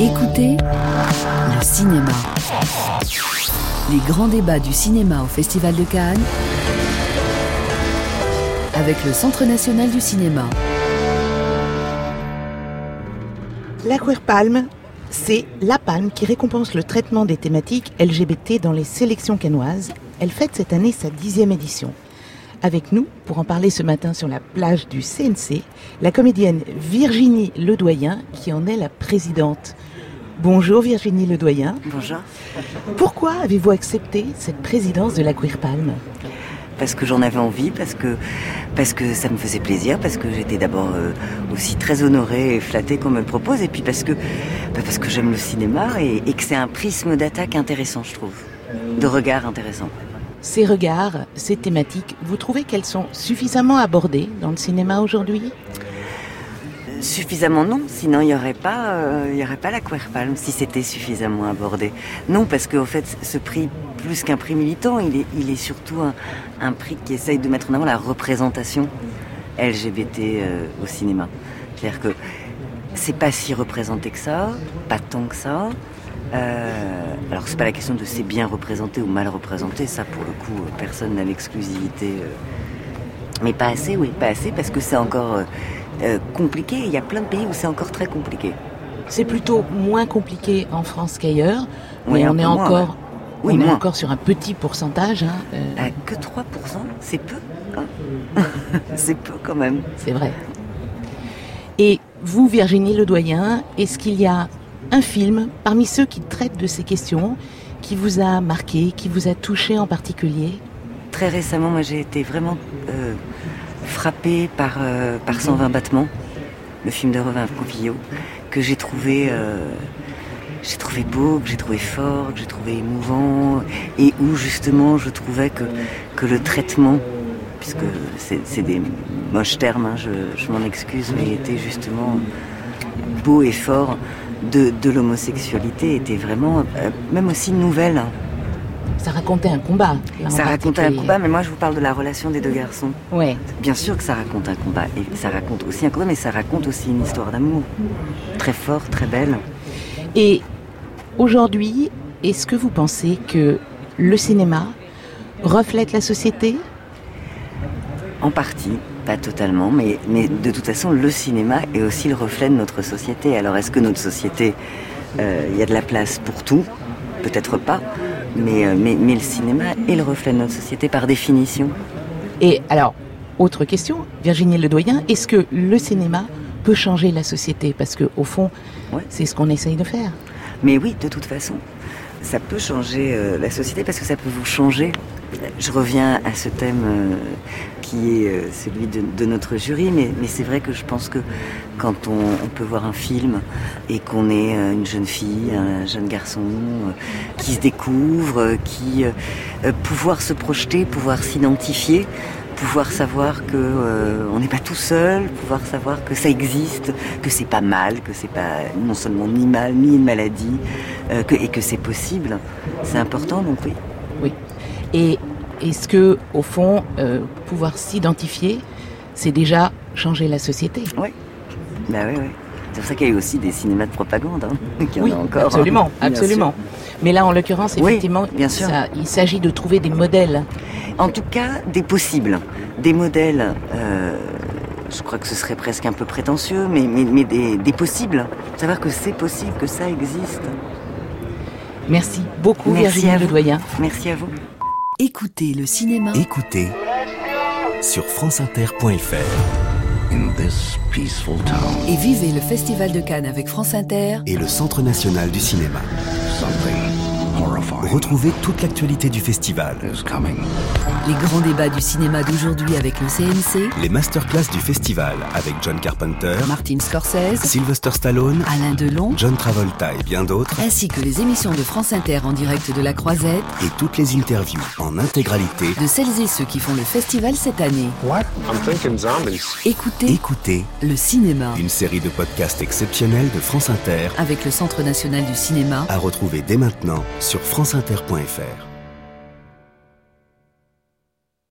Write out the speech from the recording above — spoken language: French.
Écoutez le cinéma. Les grands débats du cinéma au Festival de Cannes avec le Centre national du cinéma. La Queer Palme, c'est la palme qui récompense le traitement des thématiques LGBT dans les sélections canoises. Elle fête cette année sa dixième édition. Avec nous, pour en parler ce matin sur la plage du CNC, la comédienne Virginie Ledoyen, qui en est la présidente. Bonjour Virginie Ledoyen. Bonjour. Pourquoi avez-vous accepté cette présidence de la Queer Palme parce que j'en avais envie, parce que, parce que ça me faisait plaisir, parce que j'étais d'abord euh, aussi très honorée et flattée qu'on me le propose, et puis parce que, bah, parce que j'aime le cinéma et, et que c'est un prisme d'attaque intéressant, je trouve, de regard intéressant. Ces regards, ces thématiques, vous trouvez qu'elles sont suffisamment abordées dans le cinéma aujourd'hui? Suffisamment non, sinon il n'y aurait pas, euh, y aurait pas la Queer si c'était suffisamment abordé. Non, parce qu'en fait, ce prix, plus qu'un prix militant, il est, il est surtout un, un, prix qui essaye de mettre en avant la représentation LGBT euh, au cinéma. C'est-à-dire que c'est pas si représenté que ça, pas tant que ça. Euh, alors c'est pas la question de c'est bien représenté ou mal représenté, ça pour le coup personne n'a l'exclusivité. Euh, mais pas assez, oui, pas assez parce que c'est encore euh, compliqué. Il y a plein de pays où c'est encore très compliqué. C'est plutôt moins compliqué en France qu'ailleurs, mais oui, on est moins, encore, ouais. oui, on est encore sur un petit pourcentage. Hein, euh... que 3%, c'est peu. Hein c'est peu quand même. C'est vrai. Et vous, Virginie Ledoyen, est-ce qu'il y a un film parmi ceux qui traitent de ces questions qui vous a marqué, qui vous a touché en particulier Très récemment, moi j'ai été vraiment euh, frappée par, euh, par 120 battements, le film de Revin Pompillot, que j'ai trouvé, euh, trouvé beau, que j'ai trouvé fort, que j'ai trouvé émouvant, et où justement je trouvais que, que le traitement, puisque c'est des moches termes, hein, je, je m'en excuse, mais était justement beau et fort de, de l'homosexualité était vraiment, euh, même aussi nouvelle. Ça racontait un combat. Ça racontait un combat, mais moi je vous parle de la relation des deux garçons. Ouais. Bien sûr que ça raconte un combat, et ça raconte aussi un combat, mais ça raconte aussi une histoire d'amour. Très forte, très belle. Et aujourd'hui, est-ce que vous pensez que le cinéma reflète la société? En partie, pas totalement, mais, mais de toute façon, le cinéma est aussi le reflet de notre société. Alors, est-ce que notre société, il euh, y a de la place pour tout? Peut-être pas, mais, euh, mais, mais, le cinéma est le reflet de notre société par définition. Et alors, autre question, Virginie Ledoyen, est-ce que le cinéma peut changer la société? Parce que au fond, ouais. c'est ce qu'on essaye de faire. Mais oui, de toute façon, ça peut changer euh, la société parce que ça peut vous changer. Je reviens à ce thème euh, qui est euh, celui de, notre jury, mais, c'est vrai que je pense que quand on, on peut voir un film et qu'on est une jeune fille, un jeune garçon qui se découvre, qui pouvoir se projeter, pouvoir s'identifier, pouvoir savoir que euh, on n'est pas tout seul, pouvoir savoir que ça existe, que c'est pas mal, que c'est pas non seulement ni mal ni une maladie, euh, que, et que c'est possible. C'est important, donc oui. Oui. Et est-ce que, au fond, euh, pouvoir s'identifier, c'est déjà changer la société? Oui. Bah oui, oui. C'est pour ça qu'il y a eu aussi des cinémas de propagande, hein, qui oui, en a encore. Absolument, hein, absolument. Mais là, en l'occurrence, effectivement, oui, bien sûr. Ça, il s'agit de trouver des modèles. En tout cas, des possibles. Des modèles, euh, je crois que ce serait presque un peu prétentieux, mais, mais, mais des, des, possibles. Savoir que c'est possible, que ça existe. Merci beaucoup, Merci Virginie Ledoyen. Merci à vous. Écoutez le cinéma. Écoutez sur franceinter.fr. Et vivez le Festival de Cannes avec France Inter et le Centre national du cinéma. Retrouvez toute l'actualité du festival. Les grands débats du cinéma d'aujourd'hui avec le CNC. Les masterclass du festival avec John Carpenter, Martin Scorsese, Sylvester Stallone, Alain Delon, John Travolta et bien d'autres. Ainsi que les émissions de France Inter en direct de la Croisette. Et toutes les interviews en intégralité de celles et ceux qui font le festival cette année. What? I'm thinking zombies. Écoutez, Écoutez le cinéma. Une série de podcasts exceptionnels de France Inter avec le Centre national du cinéma à retrouver dès maintenant sur franceinter.fr.